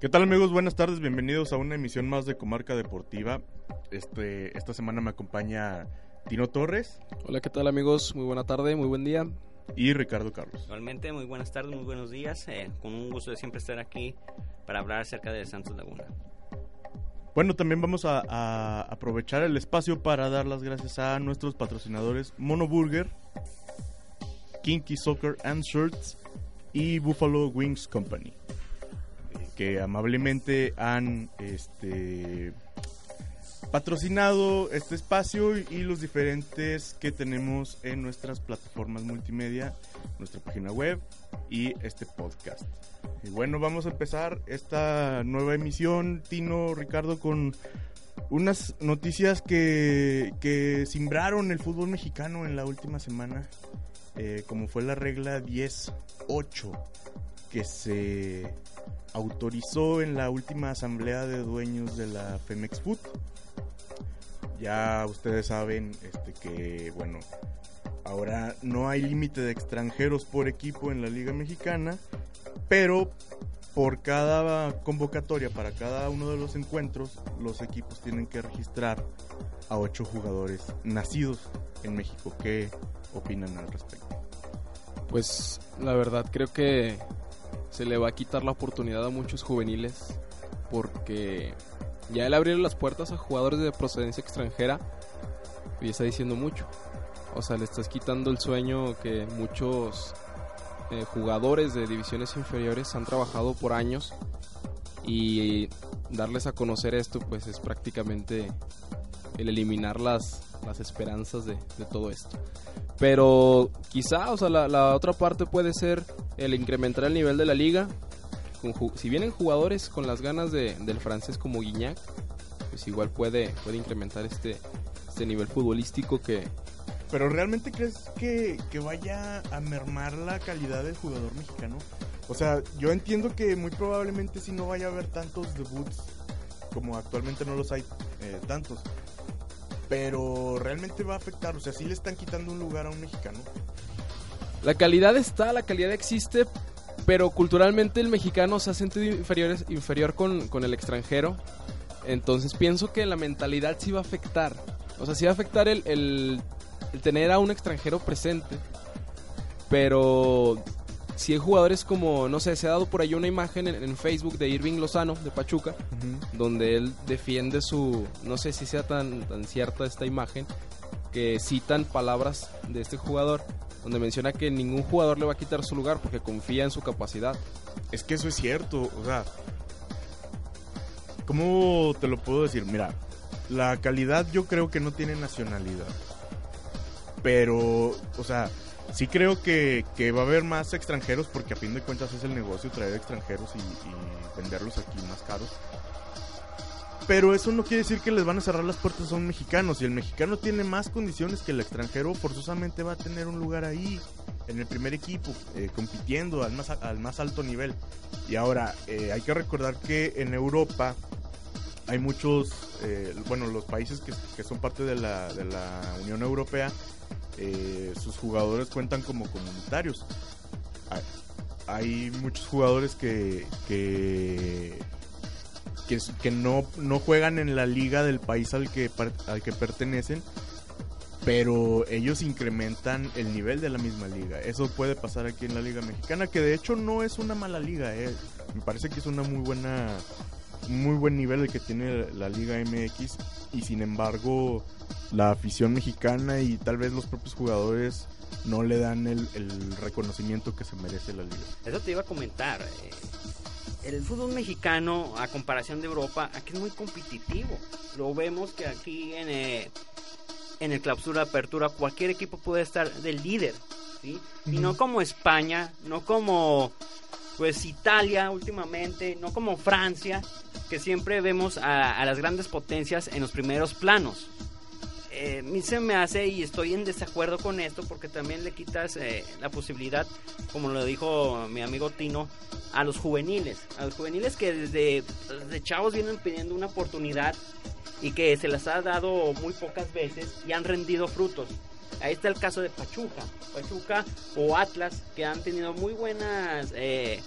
¿Qué tal amigos? Buenas tardes, bienvenidos a una emisión más de Comarca Deportiva. Este, esta semana me acompaña Tino Torres. Hola, ¿qué tal amigos? Muy buena tarde, muy buen día. Y Ricardo Carlos. Igualmente, muy buenas tardes, muy buenos días. Eh, con un gusto de siempre estar aquí para hablar acerca de Santos Laguna. Bueno, también vamos a, a aprovechar el espacio para dar las gracias a nuestros patrocinadores Mono Burger, Kinky Soccer and Shirts y Buffalo Wings Company que amablemente han este, patrocinado este espacio y los diferentes que tenemos en nuestras plataformas multimedia, nuestra página web y este podcast. Y bueno, vamos a empezar esta nueva emisión, Tino, Ricardo, con unas noticias que, que simbraron el fútbol mexicano en la última semana, eh, como fue la regla 10-8 que se autorizó en la última asamblea de dueños de la Femex Food. Ya ustedes saben este, que, bueno, ahora no hay límite de extranjeros por equipo en la Liga Mexicana, pero por cada convocatoria, para cada uno de los encuentros, los equipos tienen que registrar a ocho jugadores nacidos en México. ¿Qué opinan al respecto? Pues la verdad creo que se le va a quitar la oportunidad a muchos juveniles porque ya el abrir las puertas a jugadores de procedencia extranjera y está diciendo mucho. O sea, le estás quitando el sueño que muchos eh, jugadores de divisiones inferiores han trabajado por años y darles a conocer esto pues es prácticamente el eliminar las, las esperanzas de, de todo esto. Pero quizá, o sea, la, la, otra parte puede ser el incrementar el nivel de la liga. Si vienen jugadores con las ganas de, del francés como Guignac, pues igual puede, puede incrementar este, este nivel futbolístico que... Pero ¿realmente crees que, que vaya a mermar la calidad del jugador mexicano? O sea, yo entiendo que muy probablemente si no vaya a haber tantos debuts como actualmente no los hay eh, tantos pero realmente va a afectar, o sea, sí le están quitando un lugar a un mexicano. La calidad está, la calidad existe, pero culturalmente el mexicano se ha sentido inferior, inferior con, con el extranjero. Entonces pienso que la mentalidad sí va a afectar. O sea, sí va a afectar el, el, el tener a un extranjero presente. Pero si hay jugadores como, no sé, se ha dado por ahí una imagen en, en Facebook de Irving Lozano, de Pachuca, uh -huh. donde él defiende su, no sé si sea tan, tan cierta esta imagen, que citan palabras de este jugador, donde menciona que ningún jugador le va a quitar su lugar porque confía en su capacidad. Es que eso es cierto, o sea, ¿cómo te lo puedo decir? Mira, la calidad yo creo que no tiene nacionalidad, pero, o sea, sí creo que, que, va a haber más extranjeros porque a fin de cuentas es el negocio traer extranjeros y, y, venderlos aquí más caros. Pero eso no quiere decir que les van a cerrar las puertas a un mexicano. Si el mexicano tiene más condiciones que el extranjero, forzosamente va a tener un lugar ahí, en el primer equipo, eh, compitiendo al más, al más alto nivel. Y ahora, eh, hay que recordar que en Europa hay muchos, eh, bueno, los países que, que son parte de la, de la Unión Europea, eh, sus jugadores cuentan como comunitarios. Hay, muchos jugadores que, que, que, que, no, no juegan en la liga del país al que, al que pertenecen, pero ellos incrementan el nivel de la misma liga. Eso puede pasar aquí en la liga mexicana, que de hecho no es una mala liga, eh. me parece que es una muy buena muy buen nivel el que tiene la Liga MX y sin embargo la afición mexicana y tal vez los propios jugadores no le dan el, el reconocimiento que se merece la liga. Eso te iba a comentar. Eh, el fútbol mexicano, a comparación de Europa, aquí es muy competitivo. Lo vemos que aquí en, eh, en el clausura apertura cualquier equipo puede estar del líder ¿sí? Y no como España, no como pues Italia últimamente, no como Francia, que siempre vemos a, a las grandes potencias en los primeros planos. Eh, a mí se me hace y estoy en desacuerdo con esto porque también le quitas eh, la posibilidad, como lo dijo mi amigo Tino, a los juveniles. A los juveniles que desde, desde chavos vienen pidiendo una oportunidad y que se las ha dado muy pocas veces y han rendido frutos. Ahí está el caso de Pachuca. Pachuca o Atlas, que han tenido muy buenas eh,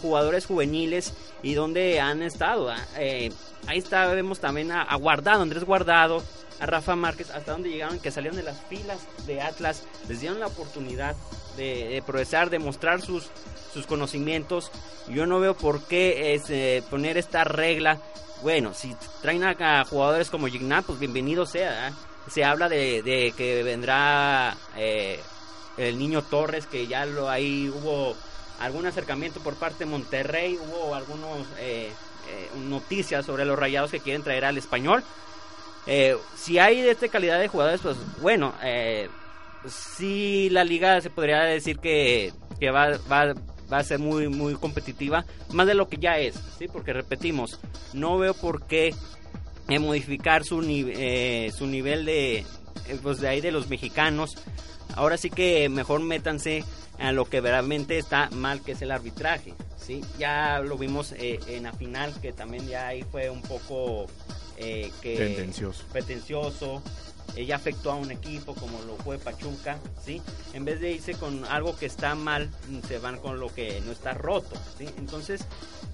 jugadores juveniles y donde han estado. ah, eh, ahí está, vemos también a, Guardado, Andrés Guardado, a Rafa Márquez, hasta donde llegaron, que salieron de las filas de Atlas, les dieron la oportunidad de, progresar, de mostrar sus, sus conocimientos. Yo no veo por qué es, eh, poner esta regla. Bueno, si traen a, jugadores como Gignat, pues bienvenido sea. ¿ah? Se habla de, de que vendrá eh, el niño Torres, que ya lo ahí hubo algún acercamiento por parte de Monterrey, hubo algunos eh, eh, noticias sobre los rayados que quieren traer al español. Si hay de esta calidad de jugadores, pues bueno, sí la liga se podría decir que, que va, va, va a ser muy, muy competitiva, más de lo que ya es, ¿sí? Porque repetimos, no veo por qué eh, modificar su, ni- eh, su nivel de, eh, pues de ahí de los mexicanos. Ahora sí que mejor métanse a lo que realmente está mal, que es el arbitraje, ¿sí? Ya lo vimos eh, en la final, que también ya ahí fue un poco... eh, que Tendencioso. pretencioso, eh, ya afectó a un equipo como lo fue Pachuca, ¿sí? En vez de irse con algo que está mal, mm, se van con lo que no está roto, ¿sí? Entonces,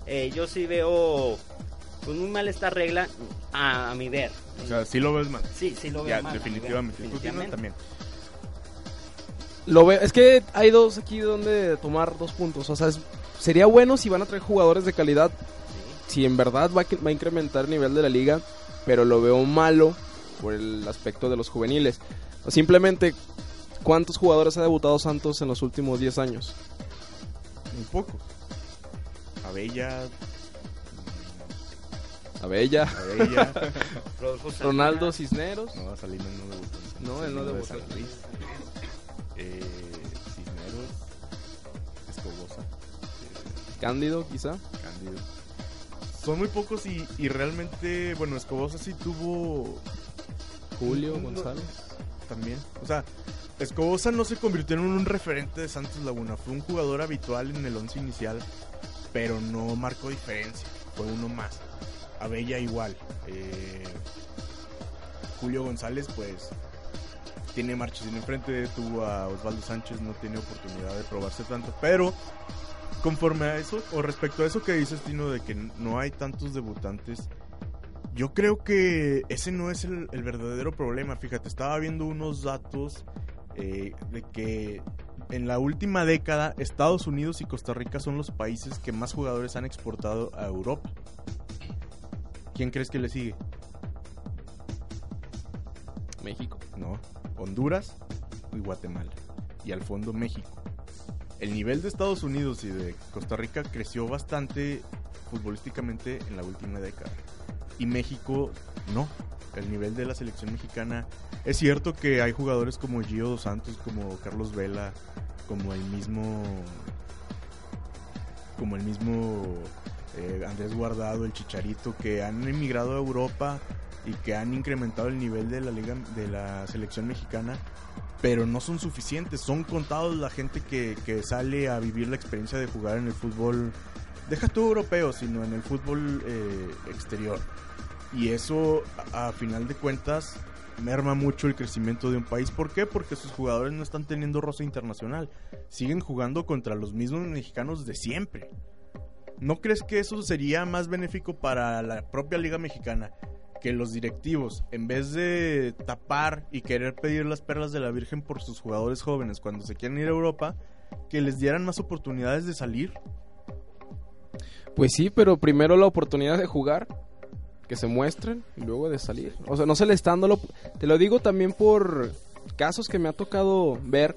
eh, yo sí veo pues, muy mal esta regla a, a mi ver. O sea, sí lo ves mal. sí, sí lo veo Ya, mal, ver, definitivamente. ¿Tú, Tino, definitivamente. también. Lo veo, es que hay dos aquí donde tomar dos puntos. O sea, es- sería bueno si van a traer jugadores de calidad, Sí. si en verdad va va a incrementar el nivel de la liga, pero lo veo malo por el aspecto de los juveniles. O simplemente, ¿cuántos jugadores ha debutado Santos en los últimos 10 años? Un poco. Abella. Abella, Abella. Ronaldo Cisneros. no, Salinas no debutó. No, él no de. San Luis. Eh, Cisneros. Escobosa. eh, Cándido, quizá. Cándido. Son muy pocos y, y realmente, bueno, Escobosa sí tuvo Julio González. también. O sea, Escobosa no se convirtió en un referente de Santos Laguna. Fue un jugador habitual en el once inicial, pero no marcó diferencia. Fue uno más. Abella igual. Eh, Julio González, pues, tiene Marchesín enfrente. Tuvo a Osvaldo Sánchez, no tiene oportunidad de probarse tanto. Pero, conforme a eso, o respecto a eso que dices, Tino, de que no hay tantos debutantes. Yo creo que ese no es el, el verdadero problema. Fíjate, estaba viendo unos datos eh, de que en la última década Estados Unidos y Costa Rica son los países que más jugadores han exportado a Europa. ¿Quién crees que le sigue? México. No, Honduras y Guatemala. Y al fondo México. El nivel de Estados Unidos y de Costa Rica creció bastante futbolísticamente en la última década. Y México no. El nivel de la selección mexicana. Es cierto que hay jugadores como Gio Dos Santos, como Carlos Vela, como el mismo. Como el mismo eh, Andrés Guardado, el Chicharito, que han emigrado a Europa y que han incrementado el nivel de la liga de la selección mexicana, pero no son suficientes. Son contados la gente que, que sale a vivir la experiencia de jugar en el fútbol, deja tú europeo, sino en el fútbol eh, exterior. Y eso, a, a final de cuentas, merma mucho el crecimiento de un país. ¿Por qué? Porque sus jugadores no están teniendo roce internacional. Siguen jugando contra los mismos mexicanos de siempre. ¿No crees que eso sería más benéfico para la propia Liga Mexicana? Que los directivos, en vez de tapar y querer pedir las perlas de la Virgen por sus jugadores jóvenes cuando se quieren ir a Europa, que les dieran más oportunidades de salir. Pues sí, pero primero la oportunidad de jugar, que se muestren y luego de salir. O sea, no se le está dando lo- Te lo digo también por casos que me ha tocado ver,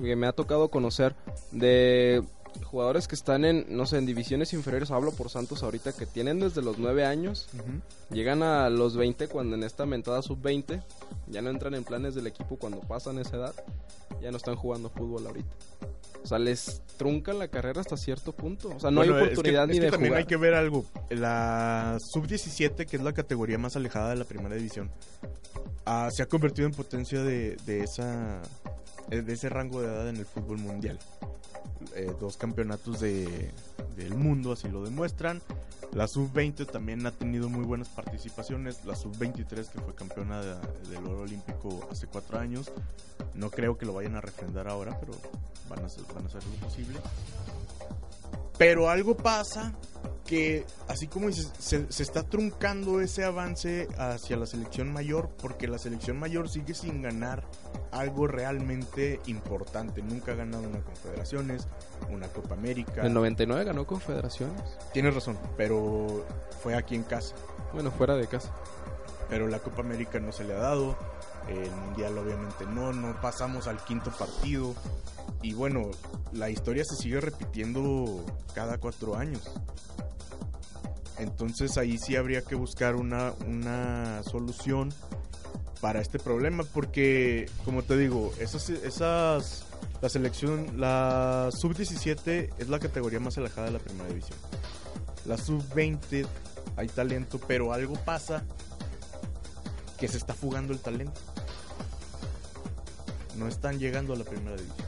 que me ha tocado conocer, de jugadores que están en, no sé, en divisiones inferiores, hablo por Santos ahorita, que tienen desde los 9 años, llegan a los 20 cuando en esta mentada sub-20, ya no entran en planes del equipo cuando pasan esa edad, ya no están jugando fútbol ahorita. O sea, les truncan la carrera hasta cierto punto. O sea, no hay oportunidad ni es que también hay que ver algo. La sub-17, que es la categoría más alejada de la primera división, ah, se ha convertido en potencia de, de, esa, de ese rango de edad en el fútbol mundial. Eh, dos campeonatos de, del mundo, así lo demuestran. La sub-20 también ha tenido muy buenas participaciones. La sub-23 que fue campeona del oro olímpico hace cuatro años. No creo que lo vayan a refrendar ahora, pero van a hacer, van a hacer lo posible. Pero algo pasa que, así como se, se, está truncando ese avance hacia la selección mayor porque la selección mayor sigue sin ganar algo realmente importante. Nunca ha ganado una Confederaciones, una Copa América. ¿En 99 ganó Confederaciones? Tienes razón, pero fue aquí en casa. Bueno, fuera de casa. Pero la Copa América no se le ha dado. El Mundial obviamente no, no pasamos al quinto partido. Y bueno, la historia se sigue repitiendo cada cuatro años. Entonces ahí sí habría que buscar una, una solución para este problema porque, como te digo, esas, esas la selección, la sub-17 es la categoría más alejada de la primera división. La sub-20 hay talento, pero algo pasa que se está fugando el talento. No están llegando a la primera división.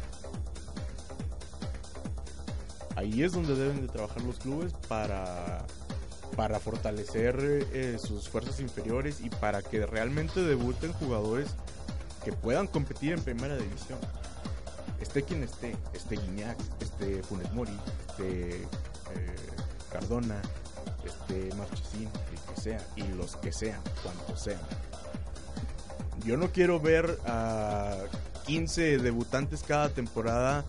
Ahí es donde deben de trabajar los clubes para para fortalecer eh, sus fuerzas inferiores y para que realmente debuten jugadores que puedan competir en primera división. Esté quien esté, esté Guiñac, esté Funes Mori, esté eh, Cardona, esté Marchesín, el que sea, y los que sean, cuantos sean. Yo no quiero ver a 15 debutantes cada temporada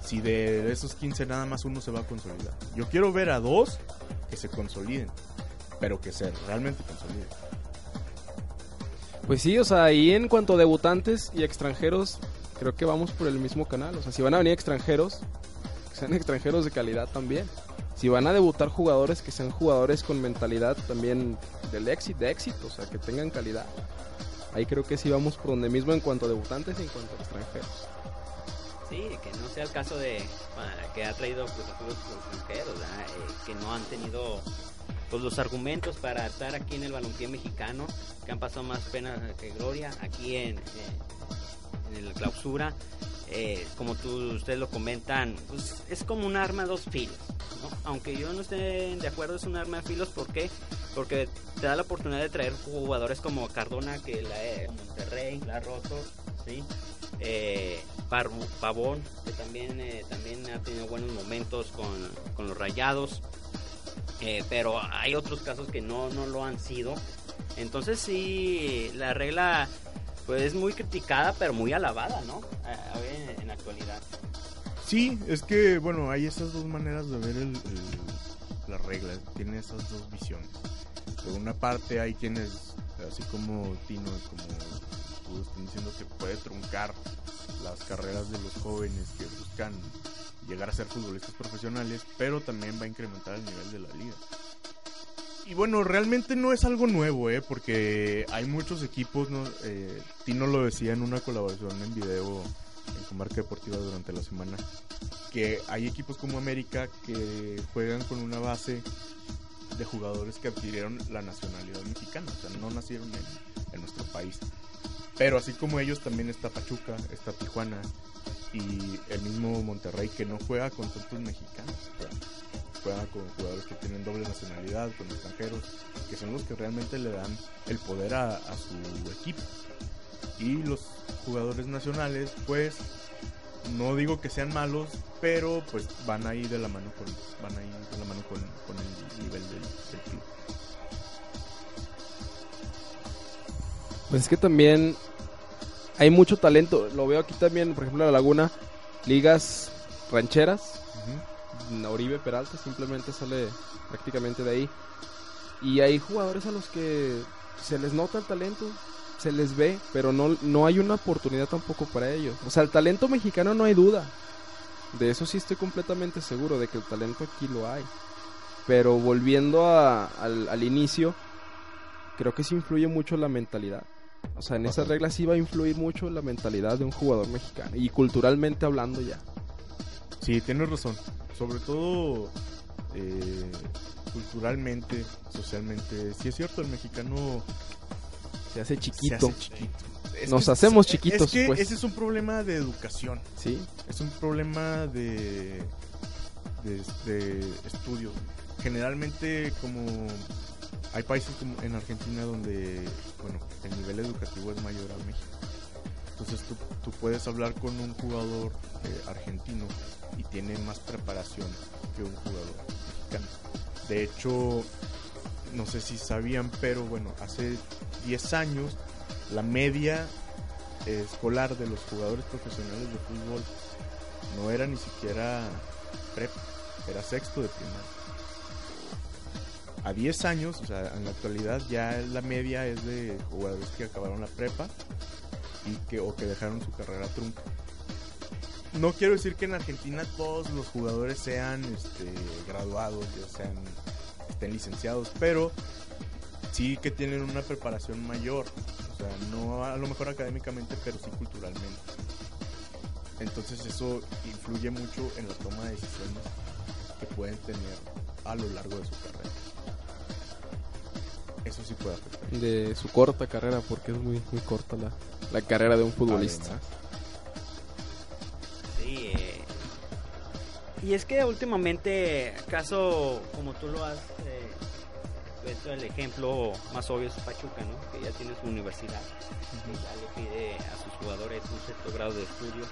si de esos 15 nada más uno se va a consolidar. Yo quiero ver a dos se consoliden, pero que se realmente consoliden. Pues sí, o sea, ahí en cuanto a debutantes y extranjeros, creo que vamos por el mismo canal. O sea, si van a venir extranjeros, que sean extranjeros de calidad también. Si van a debutar jugadores, que sean jugadores con mentalidad también del éxito, de éxito, o sea, que tengan calidad. Ahí creo que sí vamos por donde mismo en cuanto a debutantes y en cuanto a extranjeros. Sí, que no sea el caso de que ha traído pues, extranjeros, eh, que no han tenido pues, los argumentos para estar aquí en el balompié mexicano, que han pasado más pena que gloria aquí en, eh, el clausura. Eh, como tú, ustedes lo comentan, pues es como un arma de dos filos. Aunque yo no esté de acuerdo, es un arma de filos. ¿Por qué? Porque te da la oportunidad de traer jugadores como Cardona, que la Monterrey, la Rosso, ¿sí? Eh, Pavón, que también, eh, también ha tenido buenos momentos con, los rayados. Eh, pero hay otros casos que no, no lo han sido. Entonces sí, la regla pues es muy criticada, pero muy alabada, ¿no? en, la actualidad. Sí, es que, bueno, hay esas dos maneras de ver el, la regla, tiene esas dos visiones. Por una parte hay quienes, así como Tino, como tú están diciendo que puede truncar las carreras de los jóvenes que buscan llegar a ser futbolistas profesionales, pero también va a incrementar el nivel de la liga. Y bueno, realmente no es algo nuevo, ¿eh? porque hay muchos equipos, ¿no? Eh, Tino lo decía en una colaboración en video en Comarca Deportiva durante la semana, que hay equipos como América que juegan con una base de jugadores que adquirieron la nacionalidad mexicana, o sea, no nacieron en, en nuestro país. Pero así como ellos también está Pachuca, está Tijuana y el mismo Monterrey que no juega con tantos mexicanos. Juega con jugadores que tienen doble nacionalidad, con extranjeros, que son los que realmente le dan el poder a, su equipo. Y los jugadores nacionales, pues, no digo que sean malos, pero pues van ahí de la mano con, van ahí de la mano con, el nivel del, del club. Pues es que también hay mucho talento. Lo veo aquí también, por ejemplo, en la Laguna, ligas rancheras. Oribe Peralta simplemente sale prácticamente de ahí. Y hay jugadores a los que se les nota el talento, se les ve, pero no, no hay una oportunidad tampoco para ellos. O sea, el talento mexicano no hay duda. De eso sí estoy completamente seguro, de que el talento aquí lo hay. Pero volviendo a- al, al inicio, creo que sí influye mucho la mentalidad. O sea, en esas reglas sí va a influir mucho la mentalidad de un jugador mexicano. Y culturalmente hablando ya. Sí, tienes razón. Sobre todo eh, culturalmente, socialmente. Sí es cierto, el mexicano Se hace se chiquito. hace chiquito. Es Nos que- hacemos chiquitos, Es que pues. ese es un problema de educación. Sí. Es un problema de, de, de estudio. Generalmente como hay países como en Argentina donde bueno el nivel educativo es mayor al México. Entonces tú, tú puedes hablar con un jugador eh, argentino y tiene más preparación que un jugador mexicano. De hecho, no sé si sabían, pero bueno, hace 10 años la media escolar de los jugadores profesionales de fútbol no era ni siquiera prepa, era sexto de primaria. A 10 años, o sea, en la actualidad ya la media es de jugadores que acabaron la prepa y que o que dejaron su carrera trunca. No quiero decir que en Argentina todos los jugadores sean este, graduados, ya sean estén licenciados, pero sí que tienen una preparación mayor. O sea, no a lo mejor académicamente, pero sí culturalmente. Entonces eso influye mucho en la toma de decisiones que pueden tener a lo largo de su carrera. Eso sí puede afectar. De su corta carrera, porque es muy, muy corta la, la carrera de un futbolista. Además, Sí, eh, y es que últimamente, caso como tú lo has eh, puesto, el ejemplo más obvio es Pachuca, ¿no? Que ya tiene su universidad, que ya le pide a sus jugadores un cierto grado de estudio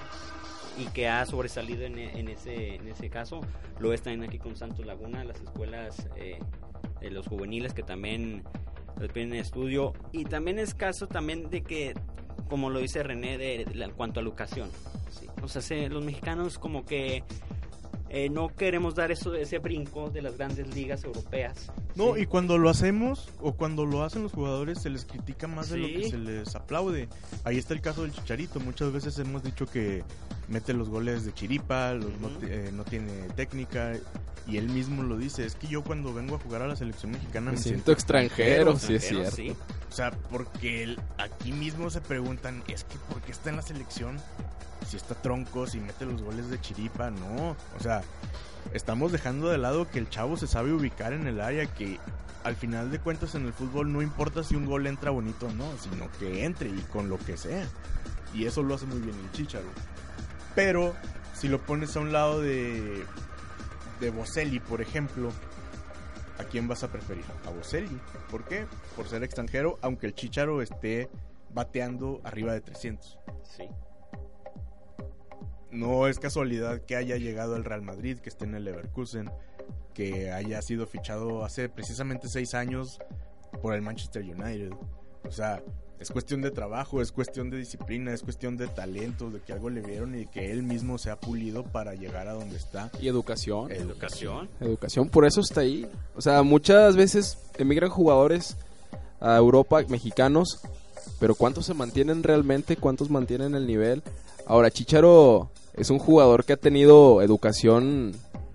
y que ha sobresalido en, en ese, en ese caso. Lo es también aquí con Santos Laguna, las escuelas eh, de los juveniles que también piden estudio. Y también es caso también de que, como lo dice René, de, de en cuanto a educación. ¿sí? O sea, se- los mexicanos como que eh, no queremos dar eso, ese brinco de las grandes ligas europeas. No, ¿sí? y cuando lo hacemos o cuando lo hacen los jugadores se les critica más de lo que se les aplaude. Ahí está el caso del Chicharito. Muchas veces hemos dicho que mete los goles de chiripa, los eh, no tiene técnica. Y él mismo lo dice, es que yo cuando vengo a jugar a la selección mexicana Me me, siento extranjero, sí es cierto. sí. O sea, porque el- aquí mismo se preguntan, es que ¿por qué está en la selección? Si está tronco, si mete los goles de chiripa, no. O sea, estamos dejando de lado que el chavo se sabe ubicar en el área, que al final de cuentas en el fútbol no importa si un gol entra bonito o no, sino que entre y con lo que sea. Y eso lo hace muy bien el Chicharo. Pero si lo pones a un lado de de Boselli, por ejemplo, ¿a quién vas a preferir? A Boselli. ¿Por qué? Por ser extranjero, aunque el Chicharo esté bateando arriba de 300. Sí. No es casualidad que haya llegado al Real Madrid, que esté en el Leverkusen, que haya sido fichado hace precisamente seis años por el Manchester United. O sea, es cuestión de trabajo, es cuestión de disciplina, es cuestión de talento, de que algo le vieron y que él mismo se ha pulido para llegar a donde está. Y educación. Educación. Educación, por eso está ahí. O sea, muchas veces emigran jugadores a Europa, mexicanos, pero ¿cuántos se mantienen realmente? ¿Cuántos mantienen el nivel? Ahora, Chicharo es un jugador que ha tenido educación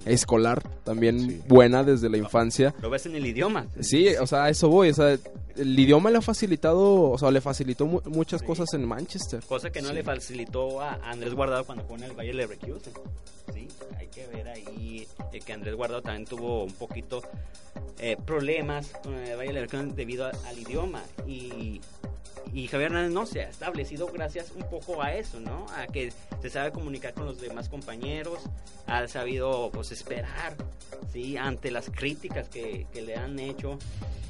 escolar también Sí. buena desde la infancia. Lo ves en el idioma. Sí, o sea, a eso voy. O sea, el idioma le ha facilitado, o sea, le facilitó mu- muchas Sí. cosas en Manchester. Cosa que no Sí. le facilitó a Andrés Guardado cuando jugó en el Bayer Leverkusen. Sí, hay que ver ahí eh, que Andrés Guardado también tuvo un poquito eh, problemas con el Bayer Leverkusen debido a- al idioma y y Javier Hernández no se ha establecido gracias un poco a eso, ¿no? A que se sabe comunicar con los demás compañeros, ha sabido pues esperar, ¿sí? Ante las críticas que, que le han hecho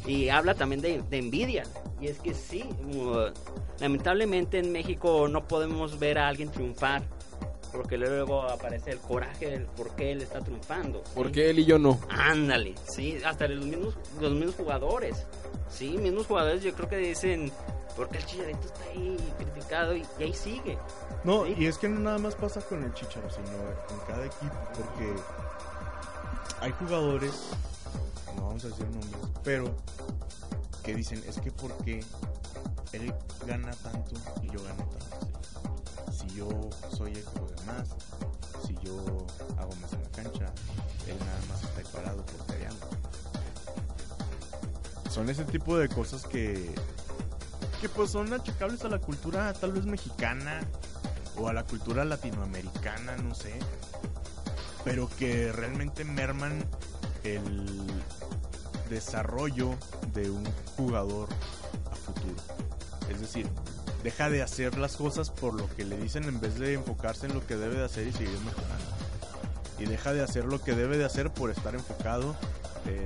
y habla también de, de envidia. Y es que sí, uh, lamentablemente en México no podemos ver a alguien triunfar porque luego aparece el coraje del por qué él está triunfando. ¿sí? ¿Por qué él y yo no? Ándale, sí, hasta los mismos, los mismos jugadores. Sí, mismos jugadores yo creo que dicen, porque el chicharito está ahí criticado y, ahí sigue. No, y es que no nada más pasa con el chicharo, sino con cada equipo, porque hay jugadores, no vamos a decir nombres, pero que dicen, es que porque él gana tanto y yo gano tanto. Si yo soy el que juega más, si yo hago más en la cancha, él nada más está ahí parado por Son ese tipo de cosas que que pues son achacables a la cultura tal vez mexicana o a la cultura latinoamericana, no sé, pero que realmente merman el desarrollo de un jugador a futuro. Es decir, deja de hacer las cosas por lo que le dicen en vez de enfocarse en lo que debe de hacer y seguir mejorando. Y deja de hacer lo que debe de hacer por estar enfocado en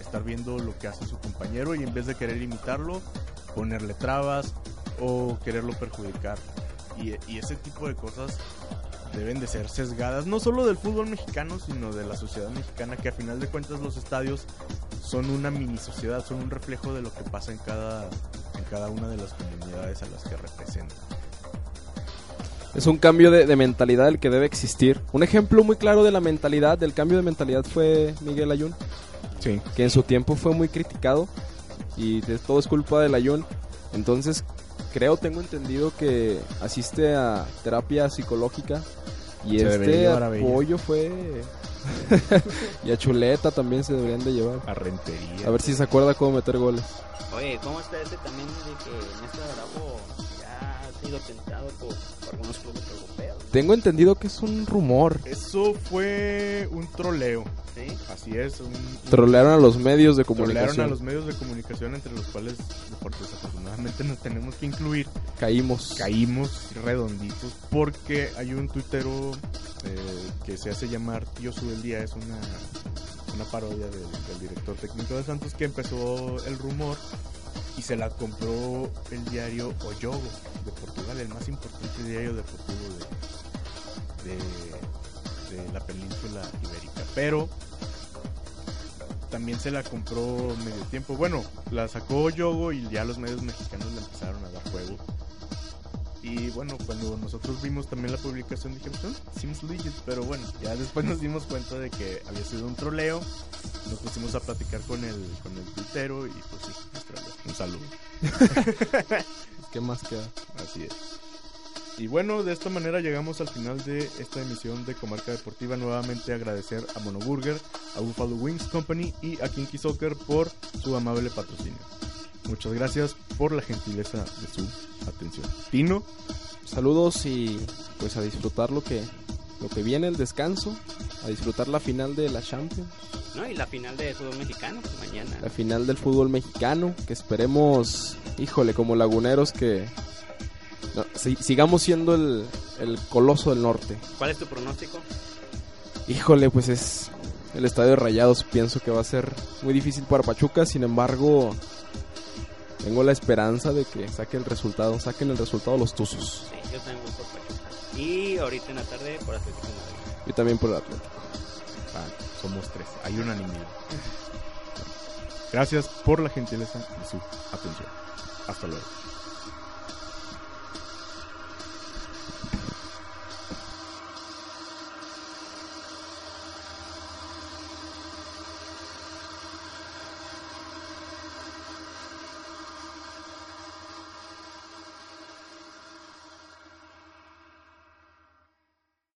estar viendo lo que hace su compañero y en vez de querer imitarlo, ponerle trabas o quererlo perjudicar. Y, y ese tipo de cosas deben de ser sesgadas, no solo del fútbol mexicano, sino de la sociedad mexicana, que a final de cuentas los estadios son una mini sociedad, son un reflejo de lo que pasa en cada, en cada una de las comunidades a las que representan. Es un cambio de, de mentalidad el que debe existir. Un ejemplo muy claro de la mentalidad, del cambio de mentalidad fue Miguel Ayun, Sí. que en su tiempo fue muy criticado y de todo es culpa del Ayun. Entonces, creo, tengo entendido que asiste a terapia psicológica y Se este apoyo fue... y a Chuleta también se deberían de llevar. A rentería. A ver si se acuerda cómo meter goles. Oye, ¿cómo está ese también de que Néstor Bravo sido tentado por, por algunos clubes europeos? Tengo entendido que es un rumor. Eso fue un troleo. ¿Sí? Así es. Un, un- Trolearon a los medios de trolearon comunicación. a los medios de comunicación entre los cuales por desafortunadamente nos tenemos que incluir. Caímos. Caímos redonditos porque hay un tuitero eh, que se hace llamar Tío Subeldía, es una, una parodia del, del director técnico de Santos que empezó el rumor y se la compró el diario O Jogo de Portugal, el más importante diario de, de, de la península ibérica. Pero también se la compró medio tiempo. Bueno, la sacó Yogo y ya los medios mexicanos le empezaron a dar juego. Y bueno, cuando nosotros vimos también la publicación dijimos, "Ah, seems legit, pero bueno, ya después nos dimos cuenta de que había sido un troleo. Nos pusimos a platicar con el, con el tuitero y pues sí. Un saludo. ¿Qué más queda? Así es. Y bueno, de esta manera llegamos al final de esta emisión de Comarca Deportiva. Nuevamente agradecer a Monoburger, a Buffalo Wings Company y a Kinky Soccer por su amable patrocinio. Muchas gracias por la gentileza de su atención. Tino, Saludos y pues a disfrutar lo que lo que viene el descanso, a disfrutar la final de la Champions, ¿No? Y la final de fútbol mexicano, mañana. la final del fútbol mexicano, que esperemos, híjole, como laguneros que no, si- sigamos siendo el, el coloso del norte. ¿Cuál es tu pronóstico? Híjole, pues es el estadio de Rayados, pienso que va a ser muy difícil para Pachuca, sin embargo, tengo la esperanza de que saque el resultado, saquen el resultado los Tuzos. Sí, yo también voy por Pachuca. Y ahorita en la tarde por Atlético de Madrid. Yo también por el Atlético. ah, somos tres, hay unanimidad. Gracias por la gentileza de su atención. Hasta luego.